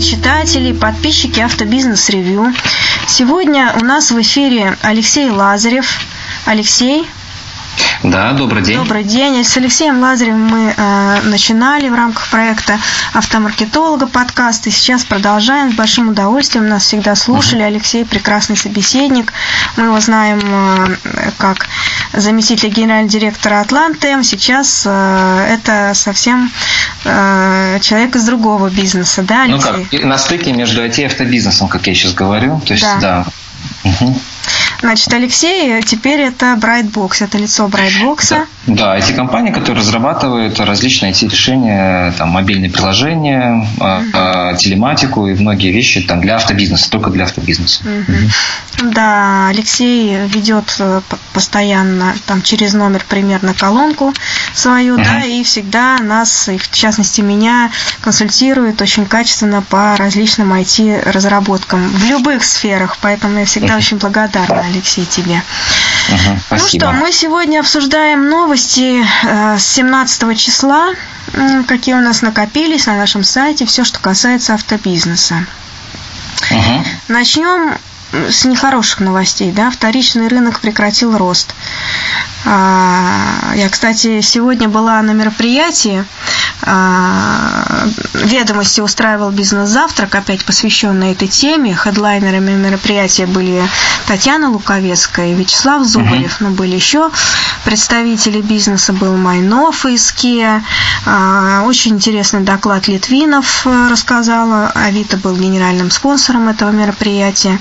читатели, подписчики Автобизнес Ревью. Сегодня у нас в эфире Алексей Лазарев. Алексей, да, добрый день. Добрый день. С Алексеем Лазаревым мы э, начинали в рамках проекта автомаркетолога подкаст, и сейчас продолжаем с большим удовольствием. Нас всегда слушали. Uh-huh. Алексей прекрасный собеседник. Мы его знаем э, как заместителя генерального директора Атланты. Сейчас э, это совсем э, человек из другого бизнеса, да, Алексей? Ну как, на стыке между IT и автобизнесом, как я сейчас говорю. То есть, да. да. Угу. Значит, Алексей теперь это Brightbox, это лицо Brightbox. Да, эти компании, которые разрабатывают различные IT-решения, там, мобильные приложения, mm-hmm. телематику и многие вещи там, для автобизнеса, только для автобизнеса. Mm-hmm. Mm-hmm. Да, Алексей ведет э, постоянно там через номер примерно колонку свою, mm-hmm. да, и всегда нас, и в частности меня, консультирует очень качественно по различным IT-разработкам в любых сферах, поэтому я всегда mm-hmm. очень благодарна Алексей, тебе. Угу, ну что, мы сегодня обсуждаем новости э, с 17 числа, какие у нас накопились на нашем сайте, все, что касается автобизнеса. Угу. Начнем с нехороших новостей. Да? Вторичный рынок прекратил рост. А, я, кстати, сегодня была на мероприятии, а, ведомости устраивал бизнес-завтрак, опять посвященный этой теме. Хедлайнерами мероприятия были Татьяна Луковецкая и Вячеслав Зубарев, но были еще представители бизнеса, был Майнов из Kia. А, очень интересный доклад Литвинов э, рассказала. Авито был генеральным спонсором этого мероприятия.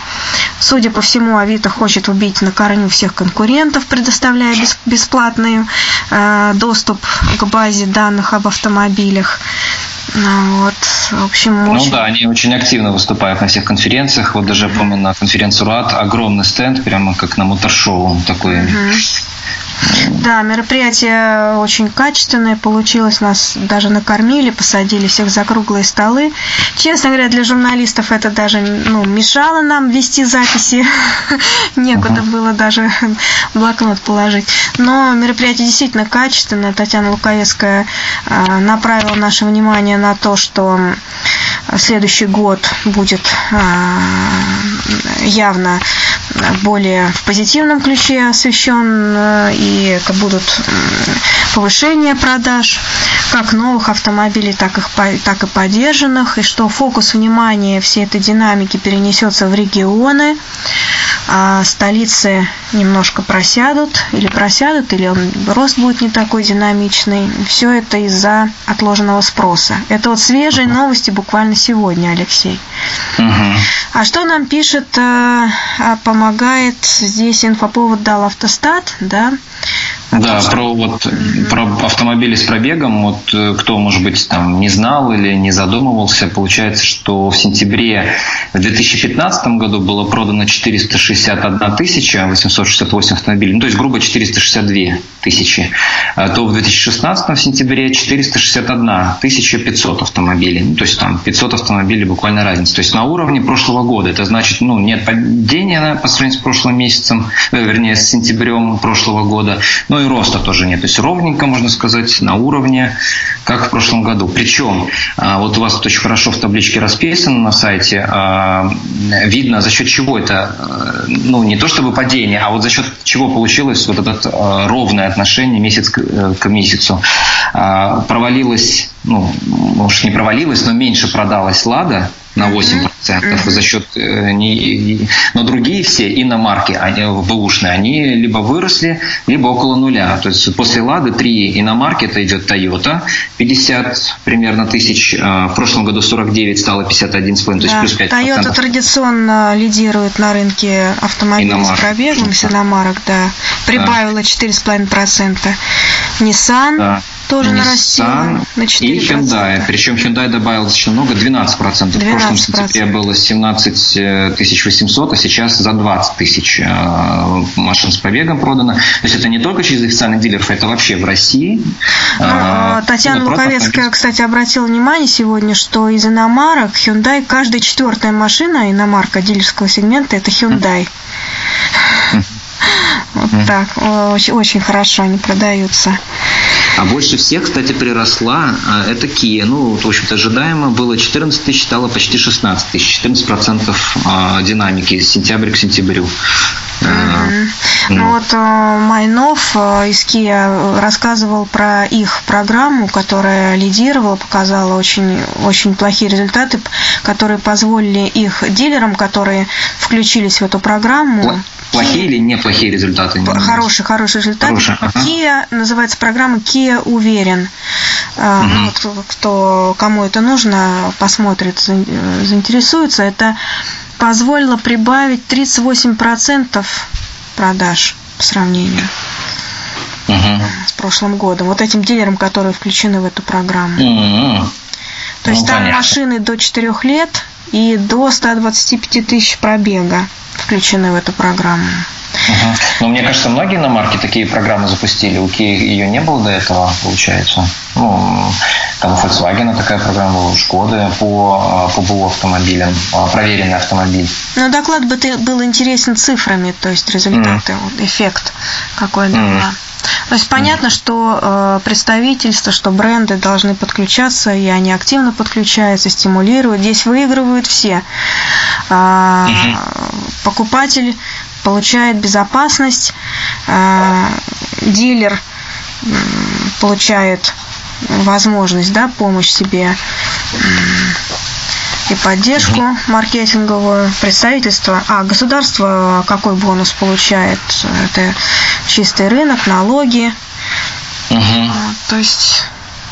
Судя по всему, Авито хочет убить на корню всех конкурентов, предоставляя бесплатный э, доступ к базе данных об автомобилях. Ну, вот, в общем, ну очень... да, они очень активно выступают на всех конференциях. Вот даже помню на конференцию РАД огромный стенд, прямо как на мотор-шоу такой. Uh-huh. Да, мероприятие очень качественное получилось. Нас даже накормили, посадили всех за круглые столы. Честно говоря, для журналистов это даже ну, мешало нам вести записи. Некуда было даже блокнот положить. Но мероприятие действительно качественное. Татьяна Луковецкая а, направила наше внимание на то, что следующий год будет а, явно более в позитивном ключе освещен э, и будут повышение продаж как новых автомобилей, так и, так и поддержанных, и что фокус внимания всей этой динамики перенесется в регионы, а столицы немножко просядут, или просядут, или он, рост будет не такой динамичный. Все это из-за отложенного спроса. Это вот свежие новости буквально сегодня, Алексей. Угу. А что нам пишет, э, а помогает здесь инфоповод дал автостат, да? Да, про вот про автомобили с пробегом, вот э, кто, может быть, там не знал или не задумывался, получается, что в сентябре в 2015 году было продано 461 тысяча 868 автомобилей, ну, то есть грубо 462 тысячи, а то в 2016 в сентябре 461 тысяча 500 автомобилей, ну, то есть там 500 автомобилей буквально разница, то есть на уровне прошлого года, это значит, ну, нет падения по сравнению с прошлым месяцем, э, вернее, с сентябрем прошлого года, но и роста тоже нет. То есть ровненько, можно сказать, на уровне, как в прошлом году. Причем, а, вот у вас тут очень хорошо в табличке расписано на сайте, а, видно, за счет чего это, а, ну, не то чтобы падение, а вот за счет чего получилось вот это ровное отношение месяц э, к месяцу. Провалилось, ну, может, не провалилось, но меньше продалась «Лада», на 8%. Mm-hmm. За счет, э, не, но другие все иномарки, они, бэушные, они либо выросли, либо около нуля. То есть после Лады три иномарки, это идет Toyota, 50 примерно тысяч, э, в прошлом году 49 стало 51,5, то есть плюс 5%. Toyota традиционно лидирует на рынке автомобилей иномарок. с пробегом, с иномарок, да. Прибавила да. 4,5%. Nissan да тоже нарастила на 4%. И Hyundai. Причем Hyundai добавил достаточно много, 12%. 12%. В прошлом сентябре было 17 800, а сейчас за 20 тысяч э, машин с побегом продано. То есть это не только через официальных дилеров, это вообще в России. А, Татьяна Луковецкая, кстати, обратила внимание сегодня, что из иномарок Hyundai каждая четвертая машина иномарка дилерского сегмента это Hyundai. Вот так. Очень, очень хорошо они продаются. А больше всех, кстати, приросла а, это Kia. Ну, в общем-то, ожидаемо было 14 тысяч, стало почти 16 тысяч. 14 процентов а, динамики с сентября к сентябрю. Ну вот э, Майнов э, из Kia рассказывал про их программу, которая лидировала, показала очень, очень плохие результаты, которые позволили их дилерам, которые включились в эту программу. Плохие или неплохие результаты? Хорошие, хорошие результаты. Хорошие, ага. Kia называется программа Kia Уверен. Угу. Кто, кто, кому это нужно, посмотрит, заинтересуется. Это позволило прибавить 38% продаж по сравнению угу. с прошлым годом. Вот этим дилерам, которые включены в эту программу. Угу. То есть ну, там понятно. машины до 4 лет и до 125 тысяч пробега включены в эту программу. Угу. Но мне кажется, многие на марке такие программы запустили. У Kia ее не было до этого, получается. Ну, там у Volkswagen такая программа была, у Шкоды по, по БУ автомобилям, а, проверенный автомобиль. Ну, доклад бы был интересен цифрами, то есть результаты, mm. эффект какой дала. Mm. То есть понятно, что э, представительства, что бренды должны подключаться, и они активно подключаются, стимулируют. Здесь выигрывают все. Э, угу. Покупатель получает безопасность, э, дилер получает возможность, да, помощь себе и поддержку маркетинговую, представительство. А государство какой бонус получает? Это чистый рынок, налоги. Угу. То есть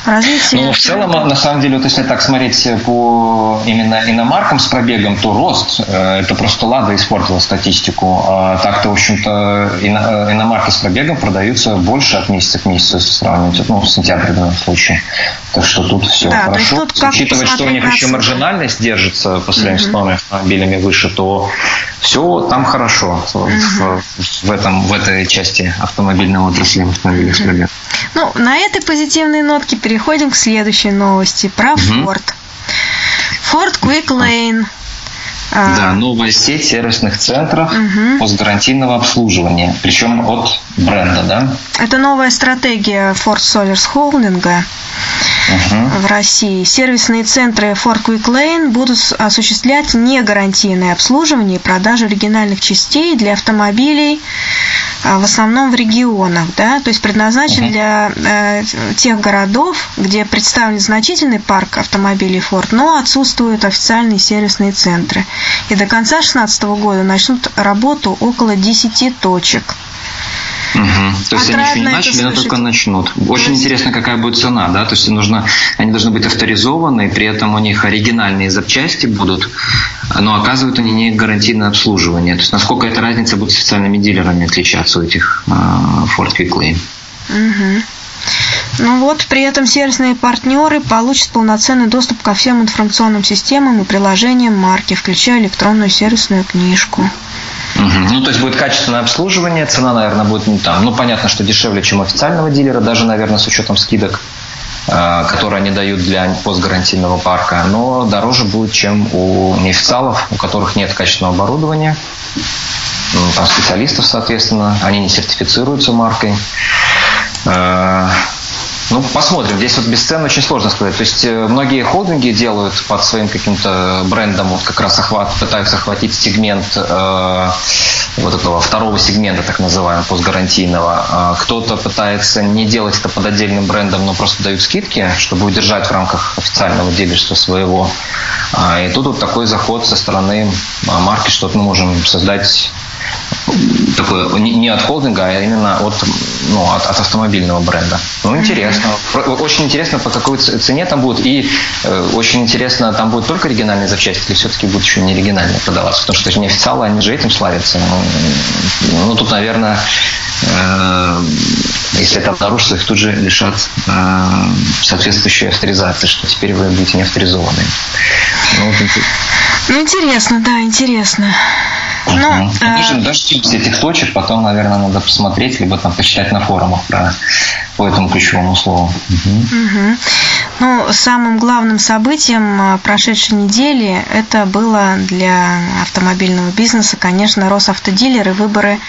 развитие. Ну, в целом, на самом деле, вот если так смотреть по именно иномаркам с пробегом, то рост. Э, это просто Лада испортила статистику. А так-то, в общем-то, э, иномарки с пробегом продаются больше от месяца к месяцу, если сравнивать. Ну, в сентябре в данном случае. Так что тут все да, хорошо. Тут Учитывая, что у них еще маржинальность держится по сравнению угу. с новыми автомобилями выше, то все там хорошо угу. в, в, этом, в этой части автомобильного отрасли автомобилей с пробегом. Ну, на этой позитивной нотке переходим к следующей новости про угу. Ford. Ford Quick Lane. Да, новая сеть сервисных центров угу. постгарантийного обслуживания, причем от бренда, да? Это новая стратегия Ford Solars Holding в России. Сервисные центры Ford Quick Lane будут осуществлять негарантийное обслуживание и продажу оригинальных частей для автомобилей а, в основном в регионах, да, то есть предназначен uh-huh. для э, тех городов, где представлен значительный парк автомобилей Ford, но отсутствуют официальные сервисные центры. И до конца 2016 года начнут работу около 10 точек. Угу. То есть Отрадно они еще не начали, но только начнут. Очень есть... интересно, какая будет цена, да? То есть нужно, они должны быть авторизованы, при этом у них оригинальные запчасти будут, но оказывают они не гарантийное обслуживание. То есть насколько эта разница будет с официальными дилерами отличаться у этих э, Ford Quick Lane. Угу. Ну вот, при этом сервисные партнеры получат полноценный доступ ко всем информационным системам и приложениям марки, включая электронную сервисную книжку. Угу. Ну, то есть будет качественное обслуживание, цена, наверное, будет не там. Ну, понятно, что дешевле, чем официального дилера, даже, наверное, с учетом скидок, э, которые они дают для постгарантийного парка, но дороже будет, чем у неофициалов, у которых нет качественного оборудования, ну, там специалистов, соответственно, они не сертифицируются маркой. Э, ну, посмотрим. Здесь вот без цен очень сложно сказать. То есть э, многие холдинги делают под своим каким-то брендом, вот как раз охват, пытаются охватить сегмент э, вот этого второго сегмента, так называемого, постгарантийного. Э, кто-то пытается не делать это под отдельным брендом, но просто дают скидки, чтобы удержать в рамках официального дилерства своего. Э, и тут вот такой заход со стороны марки, что мы можем создать такое не от холдинга, а именно от, ну, от, от автомобильного бренда. Ну, интересно. Очень интересно, по какой цене там будет. И э, очень интересно, там будут только оригинальные запчасти или все-таки будут еще не оригинальные продаваться? Потому что это же не официалы, они же этим славятся. Ну, ну тут, наверное, э, если это обнаружится, их тут же лишат э, соответствующей авторизации, что теперь вы будете не авторизованы. Ну, вот, ну, интересно, да, интересно. Ну, угу. Они же дождемся этих точек, потом, наверное, надо посмотреть, либо там почитать на форумах про по этому ключевому слову. Угу. Угу. Ну, самым главным событием а, прошедшей недели это было для автомобильного бизнеса, конечно, Росавтодилер и выборы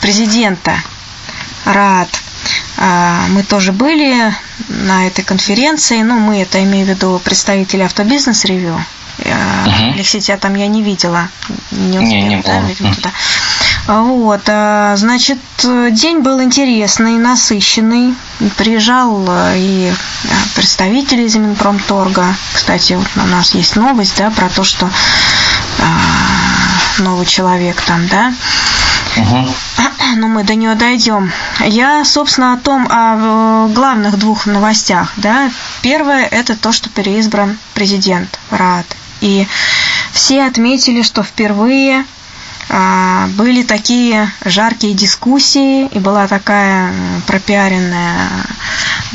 президента РАД. А, мы тоже были на этой конференции. Ну, мы это имею в виду представители автобизнес-ревью. Алексей, тебя там я не видела. Не успела, не, не да, видимо, туда. Вот, а, значит, день был интересный, насыщенный. Приезжал а, и представители из Минпромторга. Кстати, вот у нас есть новость, да, про то, что новый человек там, да. Угу. Но мы до нее дойдем. Я, собственно, о том, о главных двух новостях. Да. Первое – это то, что переизбран президент Рад. И все отметили, что впервые были такие жаркие дискуссии, и была такая пропиаренная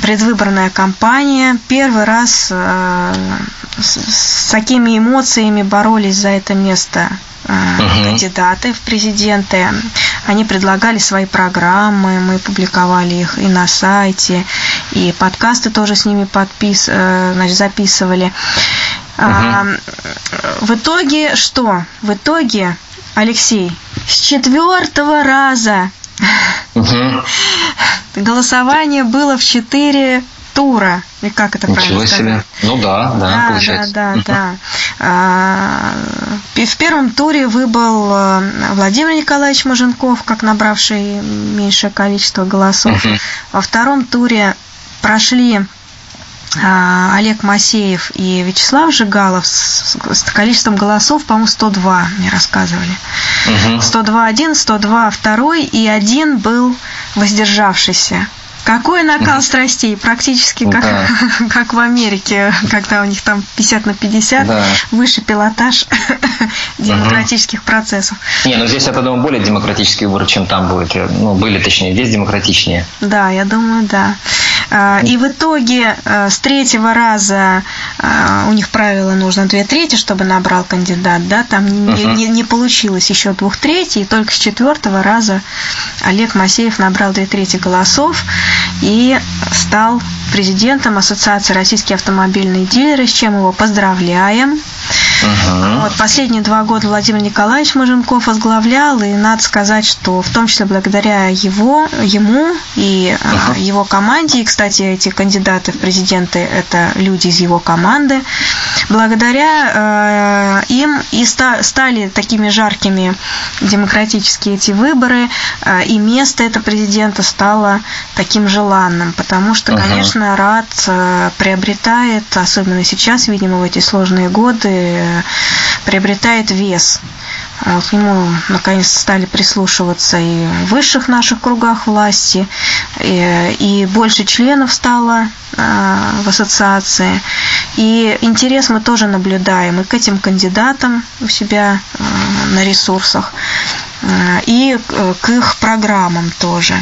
предвыборная кампания. Первый раз а, с такими эмоциями боролись за это место uh кандидаты в президенты. Они предлагали свои программы, мы публиковали их и на сайте, и подкасты тоже с ними подпис, э, значит, записывали. Uh В итоге что? В итоге, Алексей, с четвертого раза uh голосование было в четыре тура. И как это Ничего правильно себе. сказать? Ну да, да, да получается. Да, да, да. А, в первом туре выбыл э, Владимир Николаевич Маженков, как набравший меньшее количество голосов. Угу. Во втором туре прошли а, Олег Масеев и Вячеслав Жигалов с, количеством голосов, по-моему, 102, мне рассказывали. Угу. 102 один, 102 второй, и один был воздержавшийся. Какой накал страстей, практически как, да. как в Америке, когда у них там 50 на 50, да. выше пилотаж демократических угу. процессов. Не, ну здесь, я думаю, более демократические выборы, чем там будет. Ну, были, точнее, здесь демократичнее. Да, я думаю, да. А, и в итоге э, с третьего раза э, у них правило нужно две трети, чтобы набрал кандидат, да, там uh-huh. не, не получилось еще двух третий, и только с четвертого раза Олег Масеев набрал две трети голосов и стал президентом Ассоциации российские автомобильные дилеры, с чем его поздравляем. Uh-huh. Вот, последние два года Владимир Николаевич Маженков возглавлял, и надо сказать, что в том числе благодаря его, ему и uh-huh. его команде, кстати, эти кандидаты в президенты – это люди из его команды, благодаря э, им и ста- стали такими жаркими демократические эти выборы, э, и место этого президента стало таким желанным, потому что, uh-huh. конечно, РАД э, приобретает, особенно сейчас, видимо, в эти сложные годы, приобретает вес. А к нему наконец стали прислушиваться и в высших наших кругах власти, и, и больше членов стало а, в ассоциации. И интерес мы тоже наблюдаем и к этим кандидатам у себя а, на ресурсах, и к их программам тоже.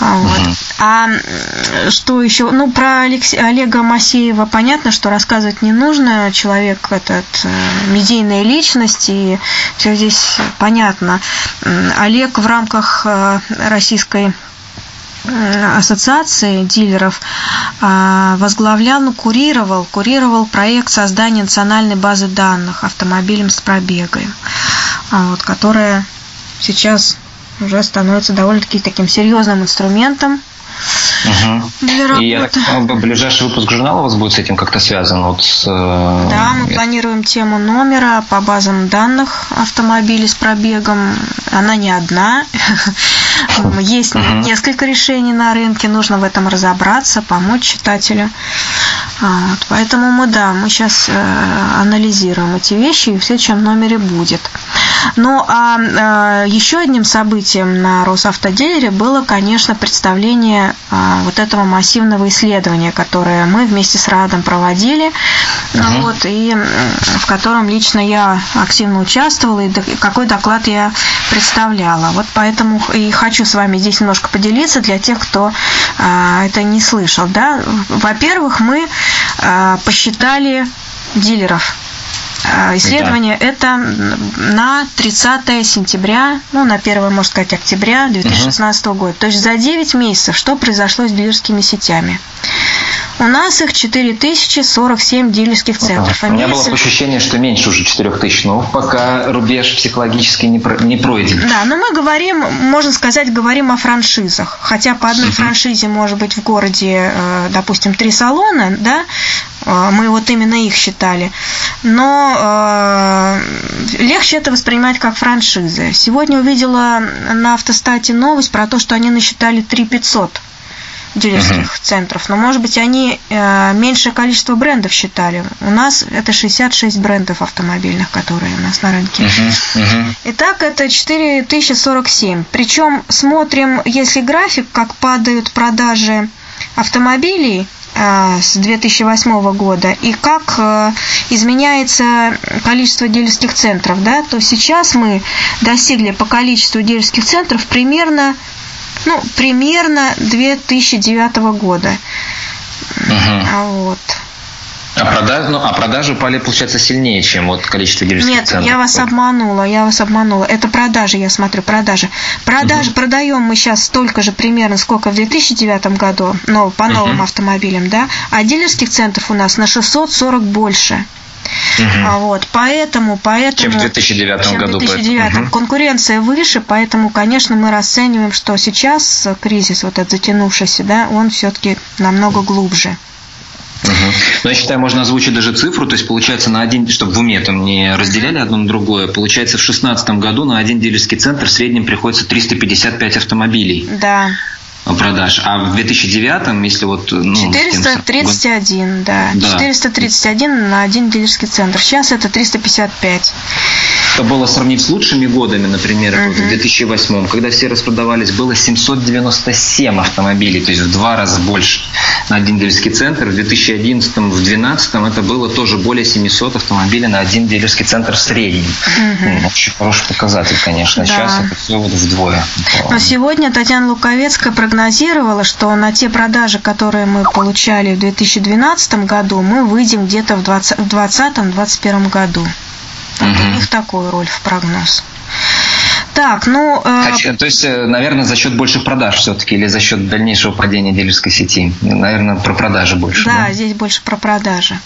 А, вот. Угу. А что еще? Ну, про Алекс... Олега Масеева понятно, что рассказывать не нужно. Человек этот э, медийная личность, и все здесь понятно. Олег в рамках э, российской э, ассоциации дилеров возглавлял, ну, курировал, курировал проект создания национальной базы данных автомобилем с пробегом, вот, которая сейчас уже становится довольно-таки таким серьезным инструментом Угу. Для И я так понимаю, ближайший выпуск журнала у вас будет с этим как-то связан? Вот с, э, да, мы планируем тему номера по базам данных автомобилей с пробегом. Она не одна. Есть несколько решений на рынке, нужно в этом разобраться, помочь читателю. Вот, поэтому мы, да, мы сейчас э, анализируем эти вещи, и в следующем номере будет. Ну, а э, еще одним событием на Росавтодилере было, конечно, представление э, вот этого массивного исследования, которое мы вместе с Радом проводили, uh-huh. вот, и в котором лично я активно участвовала, и какой доклад я представляла. Вот поэтому и хочу с вами здесь немножко поделиться для тех, кто э, это не слышал. Да? Во-первых, мы посчитали дилеров исследование да. это на 30 сентября, ну, на 1, можно сказать, октября 2016 угу. года. То есть за 9 месяцев что произошло с дилерскими сетями? У нас их 4047 дилерских центров. У меня было ощущение, что меньше уже 4000, но пока рубеж психологически не, про, не пройден. Да, но мы говорим, можно сказать, говорим о франшизах. Хотя по одной франшизе может быть в городе, э, допустим, три салона, да, э, мы вот именно их считали. Но э, легче это воспринимать как франшизы. Сегодня увидела на автостате новость про то, что они насчитали 3500 дилерских uh-huh. центров, но, может быть, они э, меньшее количество брендов считали. У нас это 66 брендов автомобильных, которые у нас на рынке. Uh-huh. Uh-huh. Итак, это 4047. Причем смотрим, если график, как падают продажи автомобилей э, с 2008 года и как э, изменяется количество дилерских центров, да, то сейчас мы достигли по количеству дилерских центров примерно ну, примерно 2009 года. Угу. Вот. А, продаж, ну, а продажи упали, получается, сильнее, чем вот количество дилерских Нет, центров. я вас обманула, я вас обманула. Это продажи, я смотрю, продажи. Продажи, угу. продаем мы сейчас столько же примерно, сколько в 2009 году, но по новым угу. автомобилям, да, а дилерских центров у нас на 640 больше. Угу. Вот, поэтому, поэтому... Чем в 2009 чем году. В 2009 угу. конкуренция выше, поэтому, конечно, мы расцениваем, что сейчас кризис, вот этот затянувшийся, да, он все-таки намного глубже. Угу. Но я считаю, можно озвучить даже цифру, то есть получается на один, чтобы в уме там не разделяли одно на другое, получается в 2016 году на один дилерский центр в среднем приходится 355 автомобилей. Да продаж. А в 2009, если вот... Ну, 431, да. да. 431 на один дилерский центр. Сейчас это 355. Это было сравнить с лучшими годами, например, uh-huh. в 2008, когда все распродавались, было 797 автомобилей, то есть в два раза больше на один дилерский центр. В 2011, в 2012 это было тоже более 700 автомобилей на один дилерский центр в среднем. Uh-huh. Очень хороший показатель, конечно. Да. Сейчас это все вот вдвое. Но сегодня Татьяна Луковецкая прогнозировала, что на те продажи, которые мы получали в 2012 году, мы выйдем где-то в 2020-2021 году. Вот угу. у них такую роль в прогноз. Так, ну... Э... То есть, э, наверное, за счет больших продаж все-таки или за счет дальнейшего падения дилерской сети? Наверное, про продажи больше. Да, да? здесь больше про продажи.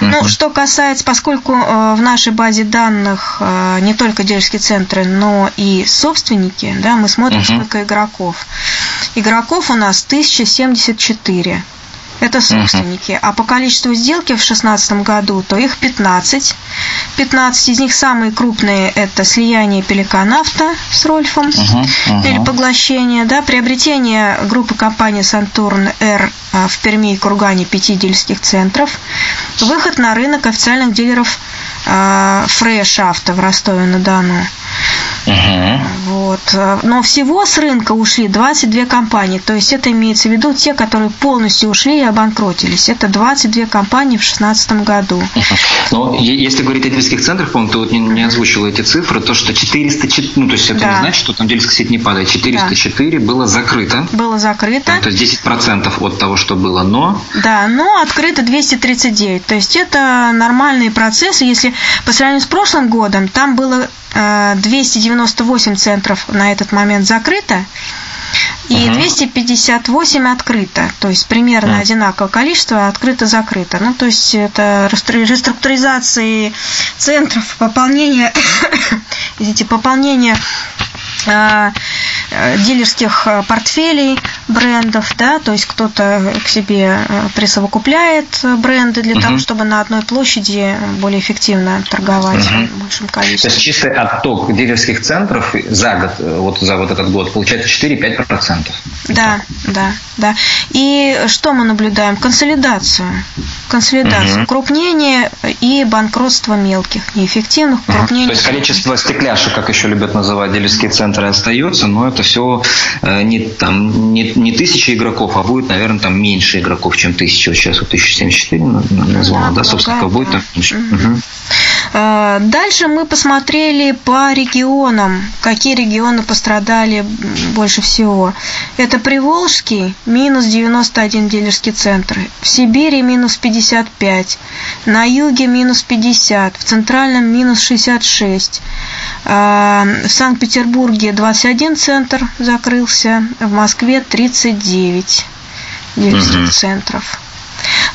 Uh-huh. Ну, что касается, поскольку э, в нашей базе данных э, не только дилерские центры, но и собственники, да, мы смотрим, uh-huh. сколько игроков. Игроков у нас 1074. Это собственники. Uh-huh. А по количеству сделки в 2016 году, то их 15. 15 из них самые крупные – это слияние Пеликанавта с Рольфом uh-huh. Uh-huh. или поглощение, да, приобретение группы компании Сантурн Р а, в Перми и Кургане пяти дилерских центров, выход на рынок официальных дилеров Фреш Авто в Ростове-на-Дону. Угу. Вот. Но всего с рынка ушли 22 компании. То есть это имеется в виду те, которые полностью ушли обанкротились. Это 22 компании в 2016 году. Но если говорить о дилерских центрах, по-моему, ты вот не, не озвучила эти цифры, то что 404, ну то есть это да. не значит, что там дилерская сеть не падает. 404 да. было закрыто. Было закрыто. То есть 10% от того, что было, но... Да, но открыто 239. То есть это нормальные процессы. Если по сравнению с прошлым годом, там было 298 э, центров на этот момент закрыто, и uh-huh. 258 открыто, то есть примерно uh-huh. одинаковое количество открыто-закрыто. Ну, то есть это реструктуризации центров, пополнение, извините, пополнение дилерских э, портфелей брендов, да, то есть кто-то к себе э, присовокупляет бренды для uh-huh. того, чтобы на одной площади более эффективно торговать uh-huh. большим количеством. То есть чистый отток дилерских центров за год, вот за вот этот год, получается 4-5%. Да, да, да. И что мы наблюдаем? Консолидацию. Консолидацию. Uh-huh. Крупнение и банкротство мелких, неэффективных, крупнение. Uh-huh. То есть количество стекляшек, как еще любят называть дилерские центры, остается, но это все э, не, там, не, не тысяча игроков, а будет, наверное, там меньше игроков, чем тысяча. Вот сейчас вот 1074 назвала, да, да собственно, да, будет там меньше. Угу. Дальше мы посмотрели по регионам, какие регионы пострадали больше всего. Это Приволжский, минус 91 дилерский центр, в Сибири минус 55, на юге минус 50, в центральном минус 66, а, в Санкт-Петербурге 21 центр закрылся, в Москве 39 дилерских угу. центров.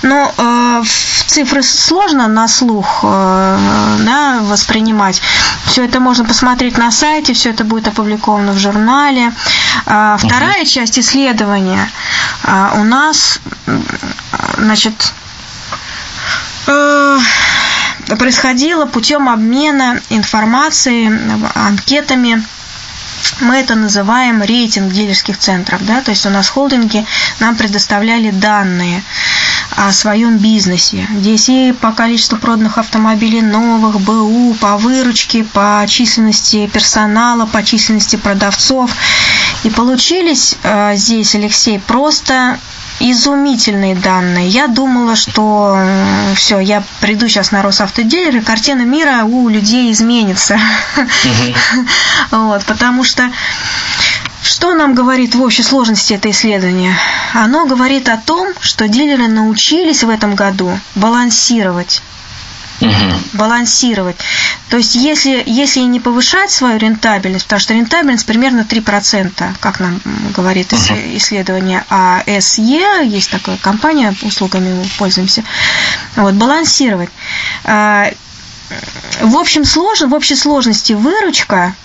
Но э, цифры сложно на слух э, да, воспринимать. Все это можно посмотреть на сайте, все это будет опубликовано в журнале. Э, вторая uh-huh. часть исследования э, у нас, значит, э, происходило путем обмена информацией, анкетами мы это называем рейтинг дилерских центров, да, то есть у нас холдинги нам предоставляли данные о своем бизнесе. Здесь и по количеству проданных автомобилей новых, БУ, по выручке, по численности персонала, по численности продавцов. И получились э, здесь, Алексей, просто изумительные данные. Я думала, что все, я приду сейчас на Росавтодилер, и картина мира у людей изменится. Вот, потому что что нам говорит в общей сложности это исследование? Оно говорит о том, что дилеры научились в этом году балансировать угу. балансировать. То есть если, если не повышать свою рентабельность, потому что рентабельность примерно 3%, как нам говорит угу. исследование АСЕ, есть такая компания, услугами мы пользуемся, вот, балансировать. А, в общем сложно, в общей сложности выручка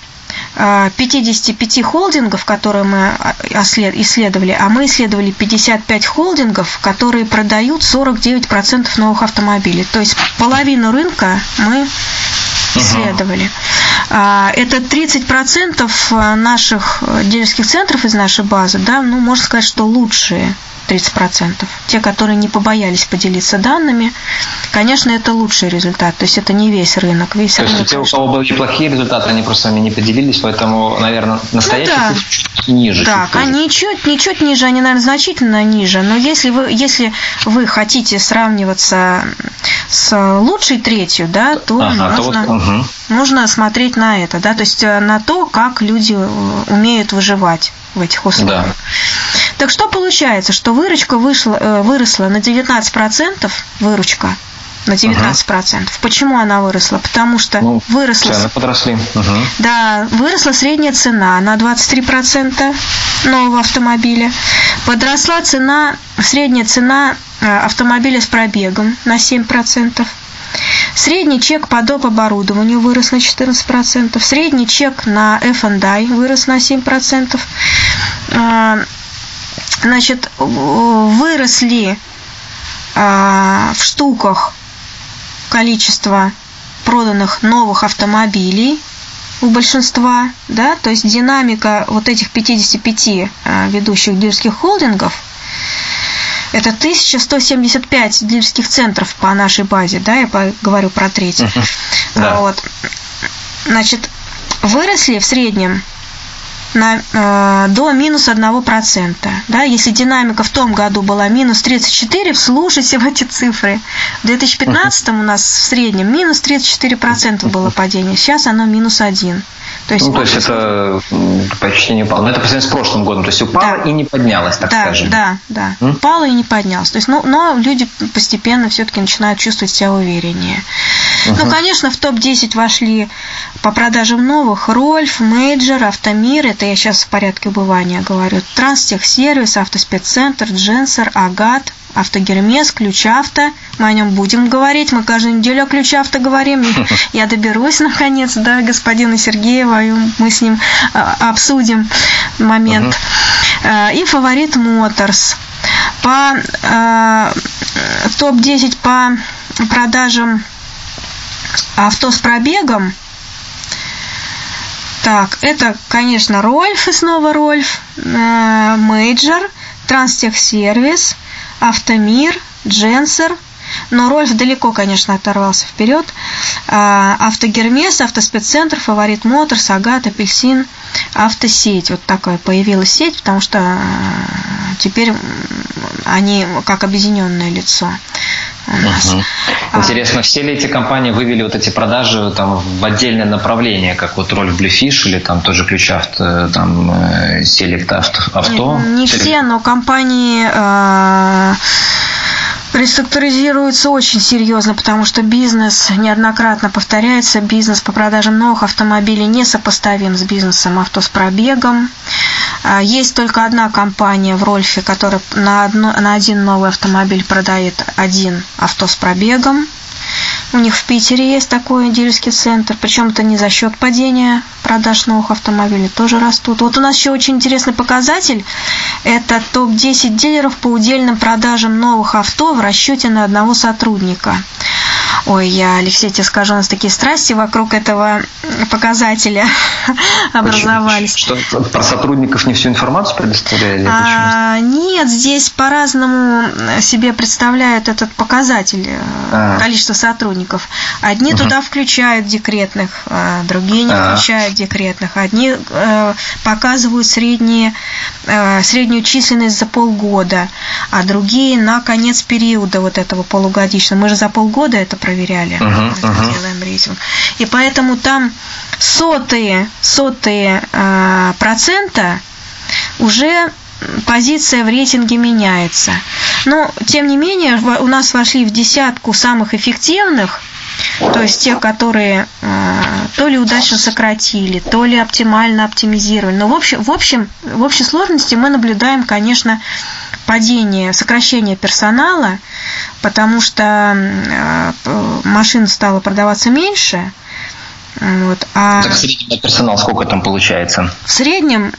55 холдингов, которые мы а, исследовали, а мы исследовали 55 холдингов, которые продают 49% новых автомобилей. То есть половину рынка мы исследовали. Uh-huh. Это 30% наших дилерских центров из нашей базы, да, ну, можно сказать, что лучшие 30%. Те, которые не побоялись поделиться данными, конечно, это лучший результат. То есть это не весь рынок. Весь То рынок, есть те, у кого были плохие результаты, они просто сами не поделились, поэтому, наверное, настоящий ну, да. чуть ниже. Чуть они чуть, не чуть ниже, они, наверное, значительно ниже. Но если вы, если вы хотите сравниваться с лучшей третью, да, то, ага, нужно, то вот, угу. нужно смотреть на это, да, то есть э, на то, как люди э, умеют выживать в этих условиях. Да. Так что получается, что выручка вышла, э, выросла на 19%, выручка на 19%. Угу. Почему она выросла? Потому что ну, выросла... Цены подросли. Угу. Да, выросла средняя цена на 23% нового автомобиля. Подросла цена, средняя цена э, автомобиля с пробегом на 7%. Средний чек по доп. оборудованию вырос на 14%. Средний чек на F&I вырос на 7%. Значит, выросли а, в штуках количество проданных новых автомобилей у большинства, да, то есть динамика вот этих 55 а, ведущих дилерских холдингов это 1175 дилерских центров по нашей базе, да, я говорю про треть. Uh-huh. Да. Вот. Значит, выросли в среднем на, э, до минус 1%. Да? Если динамика в том году была минус 34, вслушайте в эти цифры. В 2015 у нас в среднем минус 34% было падение, сейчас оно минус 1%. То есть, ну, то есть это почти не упало. Но это по сравнению с прошлым годом. То есть упало да. и не поднялось, так да, скажем. Да, да. М? Упало и не поднялось. То есть, ну, но люди постепенно все-таки начинают чувствовать себя увереннее. Угу. Ну, конечно, в топ-10 вошли по продажам новых Рольф, Мейджор, Автомир. Это я сейчас в порядке убывания говорю. Транстехсервис, Автоспеццентр, Дженсер, Агат, Автогермес, Ключ Авто. Мы о нем будем говорить. Мы каждую неделю о Ключ Авто говорим. Я доберусь, наконец, до господина Сергеева, и мы с ним а, обсудим момент. Uh-huh. И фаворит Моторс. По э, топ-10 по продажам авто с пробегом так, это, конечно, Рольф и снова Рольф, Major, Транстехсервис, Автомир, Дженсер, но Рольф далеко, конечно, оторвался вперед. А, Автогермес, Автоспеццентр, Фаворит Мотор, Сагат, Апельсин, Автосеть. Вот такая появилась сеть, потому что а, теперь они как объединенное лицо. Угу. Интересно, все ли эти компании вывели вот эти продажи там, в отдельное направление, как вот роль в Bluefish или там тоже ключ авто, там Select авто? Не, не все, но компании э, реструктуризируется очень серьезно, потому что бизнес неоднократно повторяется. Бизнес по продажам новых автомобилей не сопоставим с бизнесом авто с пробегом. А, есть только одна компания в Рольфе, которая на, одно, на один новый автомобиль продает один авто с пробегом. У них в Питере есть такой дилерский центр, причем это не за счет падения продаж новых автомобилей, тоже растут. Вот у нас еще очень интересный показатель. Это топ-10 дилеров по удельным продажам новых авто в расчете на одного сотрудника. Ой, я, Алексей, тебе скажу, у нас такие страсти вокруг этого показателя образовались. Что, про сотрудников не всю информацию предоставляли? А, нет, здесь по-разному себе представляют этот показатель, а. количество сотрудников. Одни угу. туда включают декретных, а другие не а. включают декретных. Одни э, показывают средние, э, среднюю численность за полгода, а другие на конец периода вот этого полугодичного. Мы же за полгода это проверяли, uh-huh, uh-huh. делаем рейтинг. И поэтому там сотые, сотые э, процента уже позиция в рейтинге меняется. Но, тем не менее, у нас вошли в десятку самых эффективных, то есть те, которые э, то ли удачно сократили, то ли оптимально оптимизировали. Но в общем, в общем, в общей сложности мы наблюдаем, конечно, падение, сокращение персонала, потому что э, машин стало продаваться меньше. Вот, а так в среднем на персонал сколько там получается? В среднем,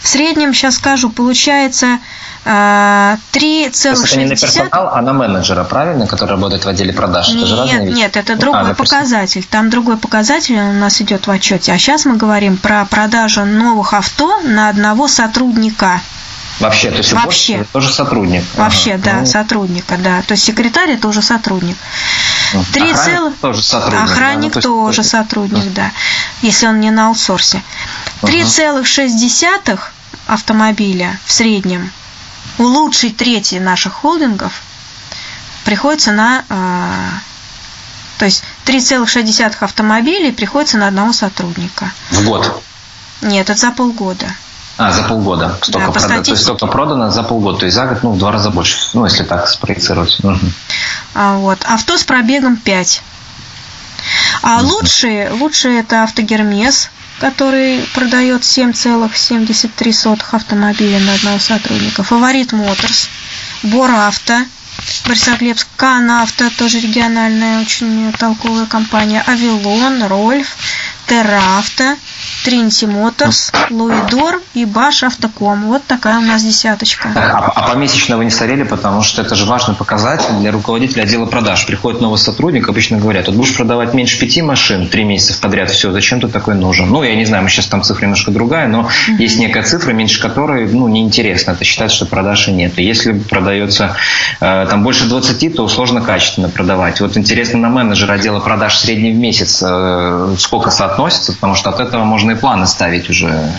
в среднем, сейчас скажу, получается 3,6. Это не на персонал, а на менеджера, правильно, который работает в отделе продаж? Нет, это же разные нет, нет, это другой а, показатель. Там другой показатель у нас идет в отчете. А сейчас мы говорим про продажу новых авто на одного сотрудника. Вообще, то есть Вообще. тоже сотрудник. Вообще, ага. да, ну... сотрудника, да. То есть секретарь это уже сотрудник. Три Охранник цел... тоже сотрудник. Охранник да? ну, то тоже сотрудник, да, если он не на аутсорсе. 3,6 автомобиля в среднем у лучшей трети наших холдингов приходится на... Э, то есть 3,6 автомобилей приходится на одного сотрудника. В год? Нет, это за полгода. А, за полгода. Столько да, продано, то есть столько продано за полгода, то есть за год, ну, в два раза больше, ну, если так спроецировать. Угу. А, вот. Авто с пробегом 5. А лучшие, лучшие это автогермес, который продает 7,73 автомобиля на одного сотрудника. Фаворит Моторс, Боравто, Борисоглебск, Канавто, тоже региональная очень толковая компания, Авилон, Рольф, Терравто, Тринити Моторс, Луидор и Баш Автоком. Вот такая у нас десяточка. А, а помесячно вы не старели, потому что это же важный показатель для руководителя отдела продаж. Приходит новый сотрудник, обычно говорят, вот будешь продавать меньше пяти машин три месяца подряд, все, зачем ты такой нужен? Ну, я не знаю, мы сейчас там цифра немножко другая, но uh-huh. есть некая цифра, меньше которой, ну, неинтересно. Это считается, что продажи нет. И если продается э, там больше 20, то сложно качественно продавать. Вот интересно на менеджера отдела продаж средний в месяц э, сколько соотносится, потому что от этого можно определенные планы ставить уже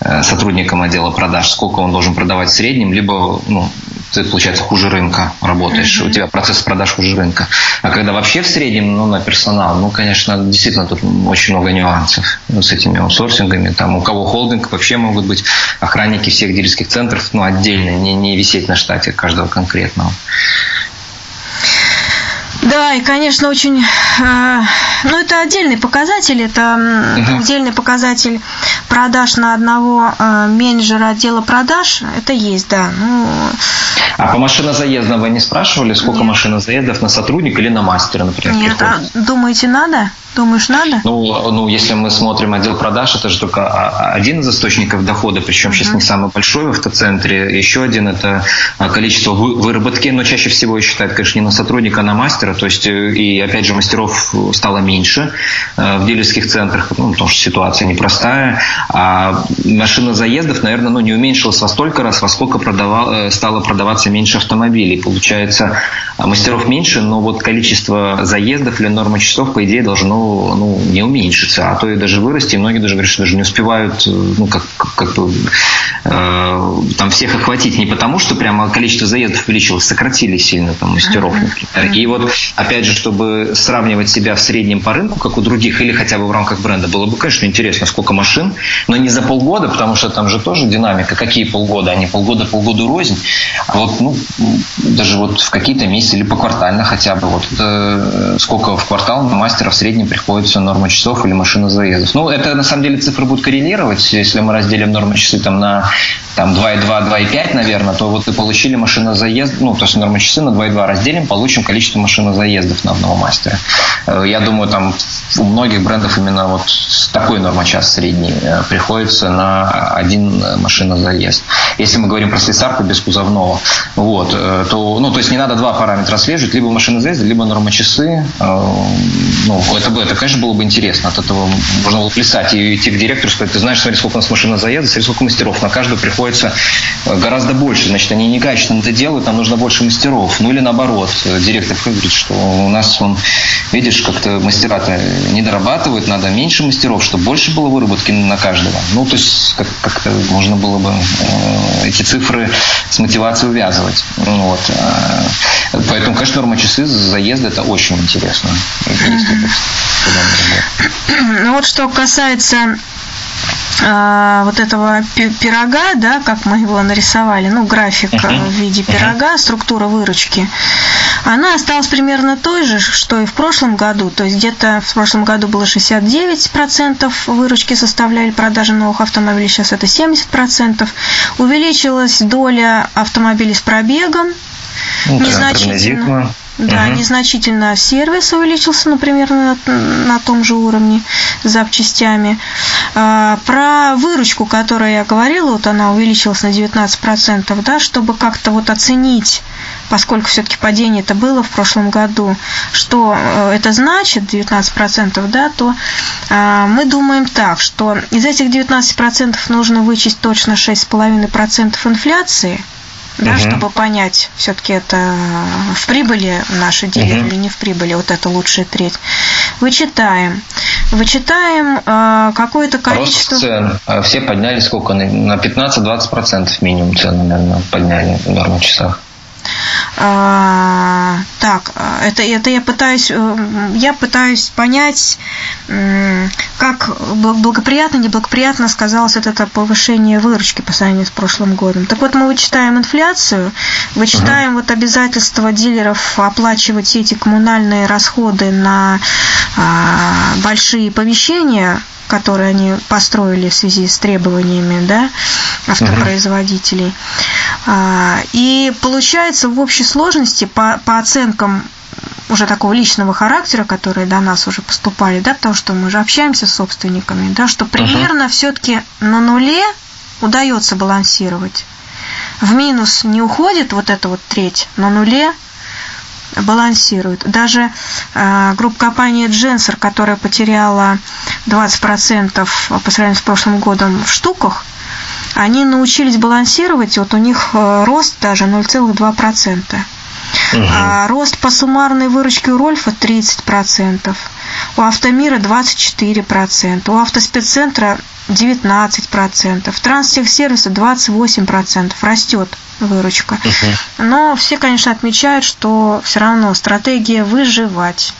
э, сотрудникам отдела продаж, сколько он должен продавать в среднем, либо ну, ты, получается, хуже рынка работаешь, mm-hmm. у тебя процесс продаж хуже рынка. А когда вообще в среднем, ну, на персонал, ну, конечно, действительно тут очень много нюансов ну, с этими аутсорсингами. Там у кого холдинг, вообще могут быть охранники всех дилерских центров, ну, отдельно, не, не висеть на штате каждого конкретного. Да, и, конечно, очень... Э, ну, это отдельный показатель, это угу. отдельный показатель продаж на одного э, менеджера отдела продаж. Это есть, да. Ну, а по машинозаездам вы не спрашивали, сколько Нет. машинозаездов на сотрудника или на мастера, например, Нет, приходит? а думаете, надо? Думаешь, надо? Ну, ну, если мы смотрим отдел продаж, это же только один из источников дохода, причем uh-huh. сейчас не самый большой в автоцентре. Еще один – это а, количество выработки, но чаще всего я считаю, конечно, не на сотрудника, а на мастера. То есть, э, и опять же, мастеров стало меньше э, в дилерских центрах, ну, потому что ситуация непростая. А машина заездов, наверное, ну, не уменьшилась во столько раз, во сколько продавал, э, стало продаваться меньше автомобилей. Получается, мастеров меньше, но вот количество заездов или норма часов, по идее, должно ну, не уменьшится, а то и даже вырасти. И многие даже говорят, что даже не успевают ну, как, как бы, э, там всех охватить. Не потому, что прямо количество заездов увеличилось, сократили сильно там мастеров, например. И вот, опять же, чтобы сравнивать себя в среднем по рынку, как у других, или хотя бы в рамках бренда, было бы, конечно, интересно, сколько машин, но не за полгода, потому что там же тоже динамика. Какие полгода? Они полгода, полгода рознь. А вот, ну, даже вот в какие-то месяцы или поквартально хотя бы, вот э, сколько в квартал на мастера в среднем приходится норма часов или машина заездов. Ну, это на самом деле цифры будут коррелировать, если мы разделим нормы часы там на там 2,2, 2,5, наверное, то вот и получили машина заезд, ну, то есть норма часы на 2,2 разделим, получим количество машин заездов на одного мастера. Э, я думаю, там у многих брендов именно вот такой нормочас средний э, приходится на один машина заезд. Если мы говорим про слесарку без кузовного, вот, э, то, ну, то есть не надо два параметра отслеживать, либо машина заезда, либо нормочасы. Ну, это, бы, это, конечно, было бы интересно. От этого можно было плясать и идти к директору сказать, ты знаешь, смотри, сколько у нас машина заезда, смотри, сколько мастеров. На каждую приходится гораздо больше. Значит, они некачественно это делают, нам нужно больше мастеров. Ну или наоборот, директор говорит, что у нас, он, видишь, как-то мастера-то не дорабатывают, надо меньше мастеров, чтобы больше было выработки на каждого. Ну, то есть как- как-то можно было бы э, эти цифры с мотивацией увязывать. Вот. Э, поэтому, конечно, норма часы заезда это очень интересно. Ну вот что касается а, вот этого пирога, да, как мы его нарисовали, ну, график uh-huh. в виде пирога, структура выручки, она осталась примерно той же, что и в прошлом году. То есть где-то в прошлом году было 69% выручки составляли продажи новых автомобилей, сейчас это 70%. Увеличилась доля автомобилей с пробегом, ну, незначительно. Да, угу. незначительно сервис увеличился, например, на, на том же уровне с запчастями. А, про выручку, которую я говорила, вот она увеличилась на 19%, да, чтобы как-то вот оценить поскольку все-таки падение это было в прошлом году, что э, это значит, 19%, да, то э, мы думаем так, что из этих 19% нужно вычесть точно 6,5% инфляции – да, угу. чтобы понять, все-таки это в прибыли наши делят угу. или не в прибыли, вот это лучшая треть. Вычитаем. Вычитаем э, какое-то количество... Рост цен. А все подняли сколько? На 15-20% минимум цены, наверное, подняли в нормальных часах. А, так, это, это я пытаюсь, э, я пытаюсь понять, как благоприятно, неблагоприятно сказалось вот это повышение выручки по сравнению с прошлым годом. Так вот, мы вычитаем инфляцию, вычитаем uh-huh. вот обязательства дилеров оплачивать эти коммунальные расходы на а, большие помещения, которые они построили в связи с требованиями да, автопроизводителей. Uh-huh. И получается в общей сложности по, по оценкам уже такого личного характера, которые до нас уже поступали, да, потому что мы же общаемся с собственниками, да, что примерно uh-huh. все-таки на нуле удается балансировать. В минус не уходит вот эта вот треть, на нуле балансирует. Даже э, группа компании Дженсер, которая потеряла 20% по сравнению с прошлым годом в штуках, они научились балансировать, вот у них э, рост даже 0,2%. Угу. А рост по суммарной выручке у Рольфа 30%, у Автомира 24%, у Автоспеццентра 19%, Транстехсервиса 28% растет выручка. Угу. Но все, конечно, отмечают, что все равно стратегия выживать.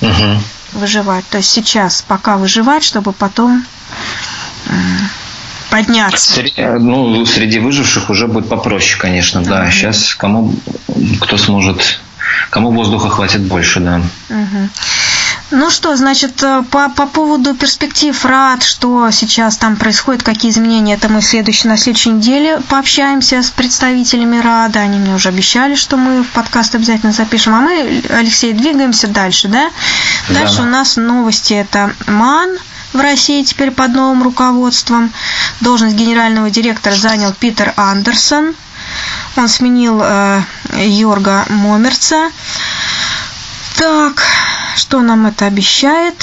Угу. Выживать. То есть сейчас пока выживать, чтобы потом подняться. Среди, ну, среди выживших уже будет попроще, конечно, да. Угу. Сейчас кому кто сможет, кому воздуха хватит больше, да. Угу. Ну что, значит, э, по, по поводу перспектив рад, что сейчас там происходят, какие изменения, это мы следующий, на следующей неделе пообщаемся с представителями РАДа. Они мне уже обещали, что мы подкаст обязательно запишем. А мы, Алексей, двигаемся дальше, да? Дальше да. у нас новости. Это МАН, в России теперь под новым руководством. Должность генерального директора занял Питер Андерсон. Он сменил э, Йорга Момерца. Так, что нам это обещает?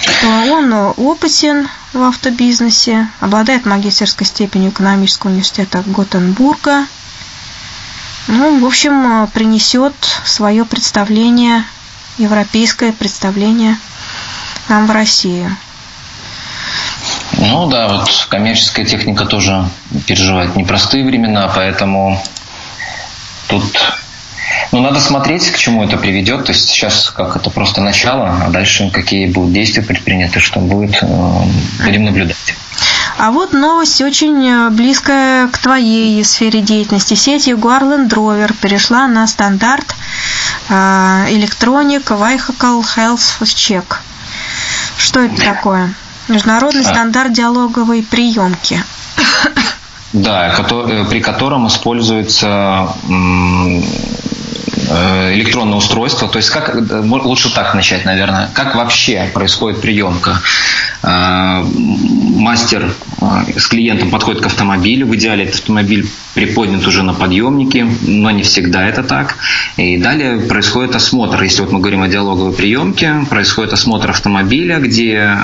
Что он опытен в автобизнесе, обладает магистерской степенью экономического университета Готенбурга. Ну, в общем, принесет свое представление европейское представление нам в Россию. Ну да, вот коммерческая техника тоже переживает непростые времена, поэтому тут Ну, надо смотреть, к чему это приведет. То есть сейчас как это просто начало, а дальше какие будут действия предприняты, что будет, э, будем наблюдать. А вот новость очень э, близкая к твоей сфере деятельности. Сеть Jaguar Land Rover перешла на стандарт Electronic Vehicle Health Check. Что это такое? Международный а. стандарт диалоговой приемки. Да, при котором используется Э, электронное устройство. То есть как э, лучше так начать, наверное. Как вообще происходит приемка? Э, мастер с клиентом подходит к автомобилю. В идеале этот автомобиль приподнят уже на подъемнике, но не всегда это так. И далее происходит осмотр. Если вот мы говорим о диалоговой приемке, происходит осмотр автомобиля, где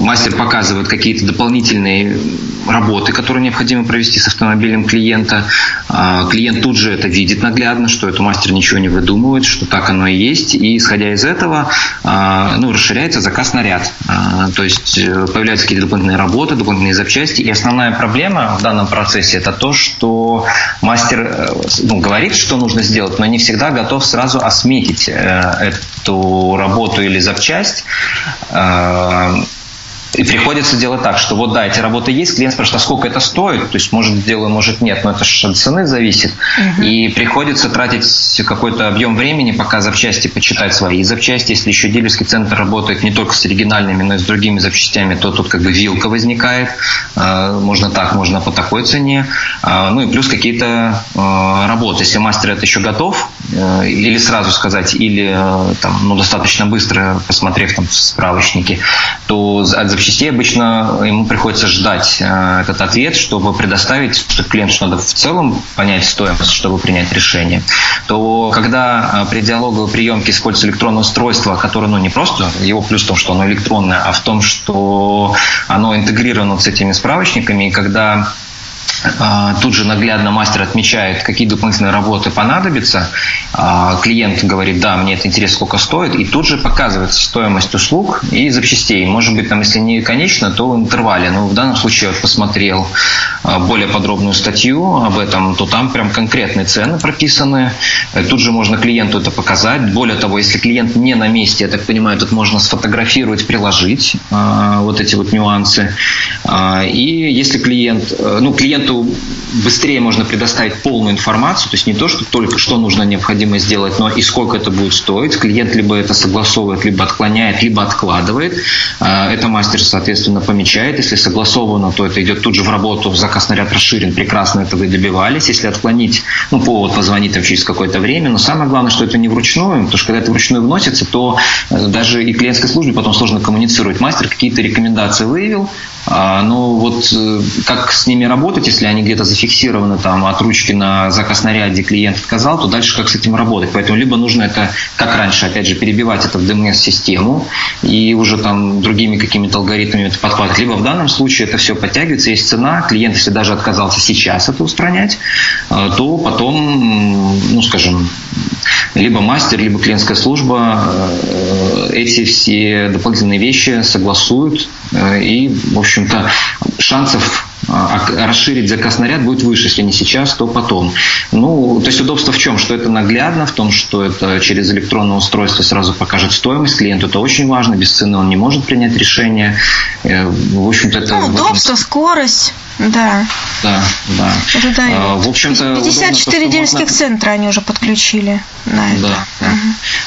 мастер показывает какие-то дополнительные работы, которые необходимо провести с автомобилем клиента. Клиент тут же это видит видит наглядно, что это мастер ничего не выдумывает, что так оно и есть. И исходя из этого, а, ну, расширяется заказ на ряд. А, то есть э, появляются какие-то дополнительные работы, дополнительные запчасти. И основная проблема в данном процессе это то, что мастер э, ну, говорит, что нужно сделать, но не всегда готов сразу осметить э, эту работу или запчасть и приходится делать так, что вот да, эти работы есть, клиент спрашивает, а сколько это стоит? То есть, может, сделаю, может, нет, но это же от цены зависит. Uh-huh. И приходится тратить какой-то объем времени, пока запчасти почитать свои запчасти. Если еще дилерский центр работает не только с оригинальными, но и с другими запчастями, то тут как бы вилка возникает. А, можно так, можно по такой цене. А, ну и плюс какие-то а, работы. Если мастер это еще готов, э, или сразу сказать, или э, там, ну, достаточно быстро, посмотрев там в справочнике, то от запчастей обычно ему приходится ждать э, этот ответ, чтобы предоставить, что клиенту надо в целом понять стоимость, чтобы принять решение. То когда э, при диалоговой приемке используется электронное устройство, которое ну, не просто, его плюс в том, что оно электронное, а в том, что оно интегрировано с этими справочниками, и когда тут же наглядно мастер отмечает, какие дополнительные работы понадобятся. А, клиент говорит, да, мне это интересно, сколько стоит. И тут же показывается стоимость услуг и запчастей. Может быть, там, если не конечно, то в интервале. Но в данном случае я посмотрел а, более подробную статью об этом, то там прям конкретные цены прописаны. Тут же можно клиенту это показать. Более того, если клиент не на месте, я так понимаю, тут можно сфотографировать, приложить вот эти вот нюансы. И если клиент, э, ну, клиенту клиенту быстрее можно предоставить полную информацию, то есть не то, что только что нужно необходимо сделать, но и сколько это будет стоить. Клиент либо это согласовывает, либо отклоняет, либо откладывает. А, это мастер, соответственно, помечает. Если согласовано, то это идет тут же в работу, заказ на ряд расширен, прекрасно это вы добивались. Если отклонить, ну, повод позвонить там через какое-то время. Но самое главное, что это не вручную, потому что когда это вручную вносится, то э, даже и клиентской службе потом сложно коммуницировать. Мастер какие-то рекомендации выявил, а, ну вот э, как с ними работать, если они где-то зафиксированы там от ручки на заказ наряде клиент отказал, то дальше как с этим работать. Поэтому либо нужно это, как раньше, опять же, перебивать это в DMS-систему и уже там другими какими-то алгоритмами это подхватывать, либо в данном случае это все подтягивается, есть цена, клиент, если даже отказался сейчас это устранять, э, то потом, ну скажем, либо мастер, либо клиентская служба э, эти все дополнительные вещи согласуют и, в общем-то, шансов расширить заказ на ряд будет выше, если не сейчас, то потом. Ну, то есть удобство в чем? Что это наглядно, в том, что это через электронное устройство сразу покажет стоимость клиенту. Это очень важно, без цены он не может принять решение. Э, в общем-то, это... Ну, удобство, этом... скорость. Да. Да, да. Это да. А, в общем-то, 54 дельских можно... центра они уже подключили на это. Да, да. Угу.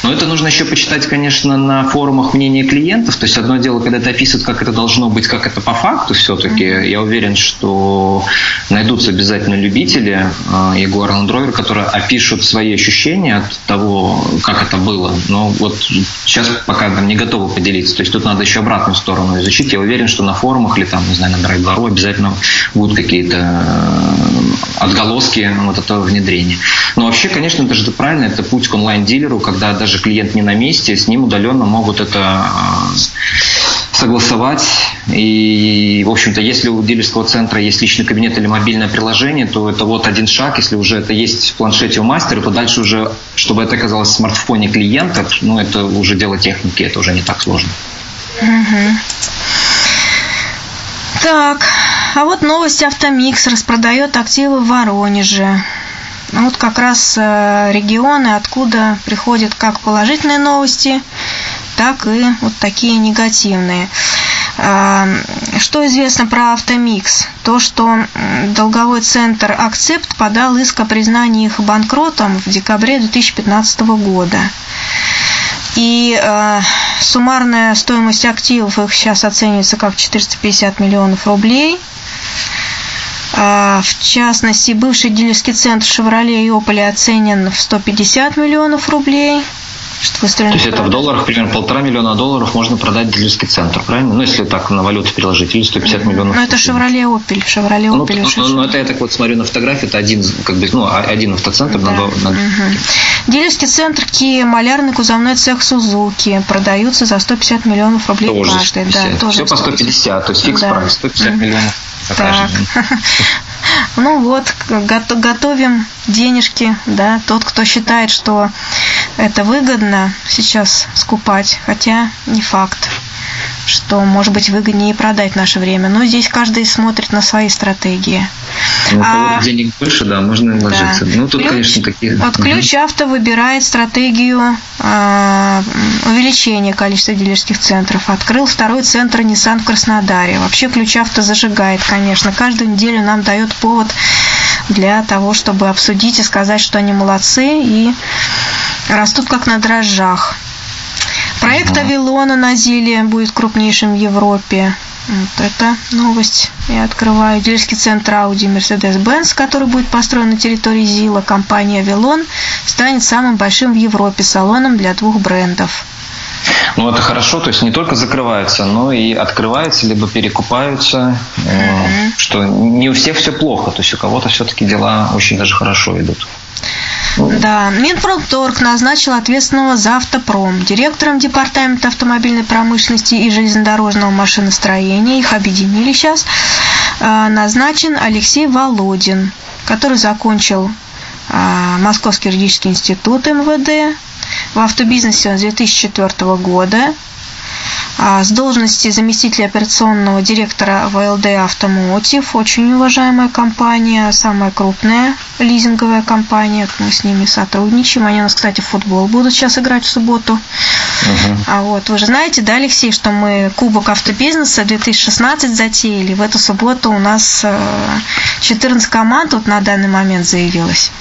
Но это нужно еще почитать, конечно, на форумах мнения клиентов. То есть одно дело, когда это описывают, как это должно быть, как это по факту все-таки. Угу. Я уверен, что найдутся обязательно любители э, Егора Land которые опишут свои ощущения от того, как это было. Но вот сейчас пока там не готовы поделиться. То есть тут надо еще обратную сторону изучить. Я уверен, что на форумах или там, не знаю, на Драйв-Двору обязательно будут какие-то э, отголоски вот этого внедрения. Но вообще, конечно, это же правильно, это путь к онлайн-дилеру, когда даже клиент не на месте, с ним удаленно могут это э, согласовать. И, в общем-то, если у дилерского центра есть личный кабинет или мобильное приложение, то это вот один шаг. Если уже это есть в планшете у мастера, то дальше уже, чтобы это оказалось в смартфоне клиента, ну, это уже дело техники, это уже не так сложно. Так, а вот новость Автомикс распродает активы в Воронеже. Ну, вот как раз э, регионы, откуда приходят как положительные новости, так и вот такие негативные. А, что известно про Автомикс? То, что долговой центр Акцепт подал иск о признании их банкротом в декабре 2015 года. И э, суммарная стоимость активов их сейчас оценивается как 450 миллионов рублей. Э, в частности, бывший дилерский центр «Шевроле» и «Ополе» оценен в 150 миллионов рублей – что. То есть это в долларах примерно полтора миллиона долларов можно продать дилерский центр, правильно? Ну, если так на валюту переложить, или 150 миллионов. Ну, это Шевроле Опель. Шевроле Опель. Ну, ну, ну, это я так вот смотрю на фотографии, это один, как бы, ну, а, один автоцентр да. на два. На... Угу. Дилерский центр Kia, малярный кузовной цех Сузуки продаются за 150 миллионов рублей тоже каждый. Да, тоже Все по 150, то есть фикс да. прайс, 150 угу. миллионов. Так. Ну вот, готовим денежки, да, тот, кто считает, что это выгодно сейчас скупать, хотя не факт что, может быть, выгоднее продать наше время. Но здесь каждый смотрит на свои стратегии. Ну, а, денег больше, да, можно вложиться. Да. Ну, тут, ключ, конечно, такие... Вот ключ угу. авто выбирает стратегию э, увеличения количества дилерских центров. Открыл второй центр Nissan в Краснодаре. Вообще ключ авто зажигает, конечно. Каждую неделю нам дает повод для того, чтобы обсудить и сказать, что они молодцы и растут как на дрожжах. Проект Авилона на Зиле будет крупнейшим в Европе. Вот это новость я открываю. Дилерский центр Audi Mercedes-Benz, который будет построен на территории ЗИЛа, компания Авилон, станет самым большим в Европе салоном для двух брендов. Ну, это хорошо, то есть не только закрываются, но и открываются, либо перекупаются, mm-hmm. что не у всех все плохо, то есть у кого-то все-таки дела очень даже хорошо идут. Да, Минпромторг назначил ответственного за автопром. Директором Департамента автомобильной промышленности и железнодорожного машиностроения, их объединили сейчас, э, назначен Алексей Володин, который закончил э, Московский юридический институт МВД. В автобизнесе с 2004 года а, с должности заместителя операционного директора ВЛД «Автомотив». Очень уважаемая компания, самая крупная лизинговая компания. Мы с ними сотрудничаем. Они у нас, кстати, в футбол будут сейчас играть в субботу. Угу. А вот вы же знаете, да, Алексей, что мы Кубок автобизнеса 2016 затеяли. В эту субботу у нас 14 э, команд вот на данный момент заявилось.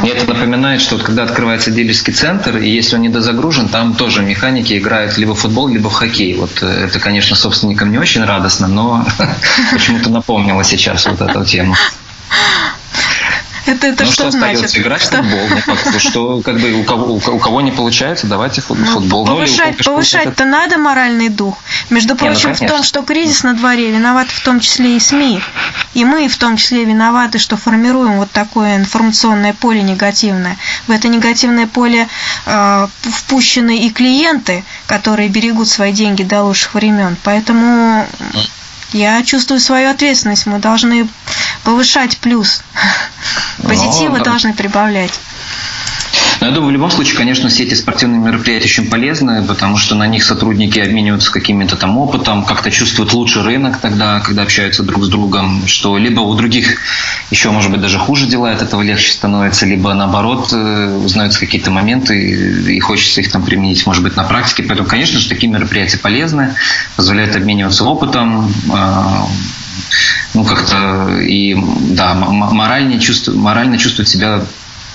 Мне это напоминает, что вот когда открывается дилерский центр, и если он недозагружен, там тоже механики играют либо в футбол, либо в хоккей. Вот э, это, конечно, собственникам не очень радостно, но почему-то напомнило сейчас вот эту тему. Это, это ну, что, что значит? Играть что? в футбол. Ну, что как бы у кого, у, кого не получается, давайте ну, футбол. Ну, повышать, ну, повышать-то надо моральный дух. Между прочим, не, ну, в том, что кризис на дворе, виноваты в том числе и СМИ. И мы в том числе виноваты, что формируем вот такое информационное поле негативное. В это негативное поле э, впущены и клиенты, которые берегут свои деньги до лучших времен. Поэтому я чувствую свою ответственность. Мы должны повышать плюс. Позитива должны прибавлять. Но я думаю, в любом случае, конечно, все эти спортивные мероприятия очень полезны, потому что на них сотрудники обмениваются каким-то там опытом, как-то чувствуют лучше рынок тогда, когда общаются друг с другом, что либо у других еще, может быть, даже хуже дела, от этого легче становится, либо наоборот, э, узнаются какие-то моменты и хочется их там применить, может быть, на практике. Поэтому, конечно же, такие мероприятия полезны, позволяют обмениваться опытом, а, ну, как-то и, да, морально чувствовать, морально чувствовать себя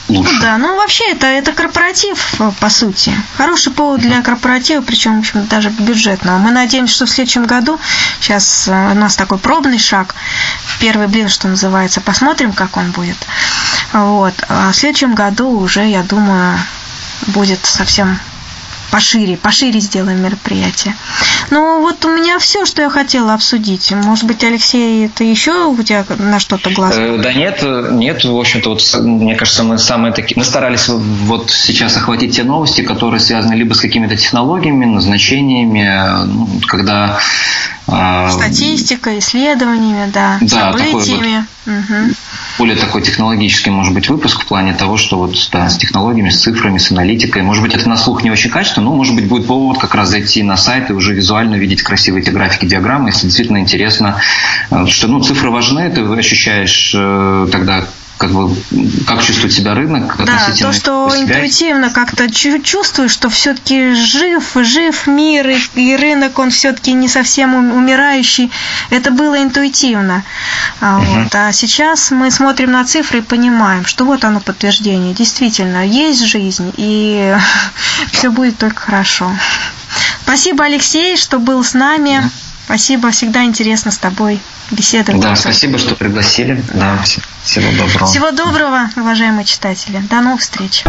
лучше. Да, ну вообще это, это корпоратив, по сути. Хороший повод для корпоратива, причем, в общем, даже бюджетного. Мы надеемся, что в следующем году, сейчас э, у нас такой пробный шаг, первый блин, что называется, посмотрим, как он будет. Вот. А в следующем году уже, я думаю, будет совсем пошире, пошире сделаем мероприятие. Ну, вот у меня все, что я хотела обсудить. Может быть, Алексей, это еще у тебя на что-то глаз? Э, да нет, нет, в общем-то, вот, мне кажется, мы самые такие... Мы старались вот сейчас охватить те новости, которые связаны либо с какими-то технологиями, назначениями, ну, когда а, Статистикой, исследованиями, да, да событиями. Вот угу. Более такой технологический, может быть, выпуск в плане того, что вот да, с технологиями, с цифрами, с аналитикой. Может быть, это на слух не очень качественно, но, может быть, будет повод как раз зайти на сайт и уже визуально видеть красивые эти графики, диаграммы, если действительно интересно. Что ну, цифры важны, ты ощущаешь э, тогда как бы как чувствует себя рынок да, то, что себя. интуитивно как-то чувствуешь, что все-таки жив, жив мир и, и рынок, он все-таки не совсем умирающий. Это было интуитивно. Угу. вот. а сейчас мы смотрим на цифры и понимаем, что вот оно подтверждение. Действительно, есть жизнь, и все будет только хорошо. Спасибо, Алексей, что был с нами. Спасибо, всегда интересно с тобой беседовать. Да, спасибо, что пригласили. Да, всего доброго. Всего доброго, уважаемые читатели. До новых встреч.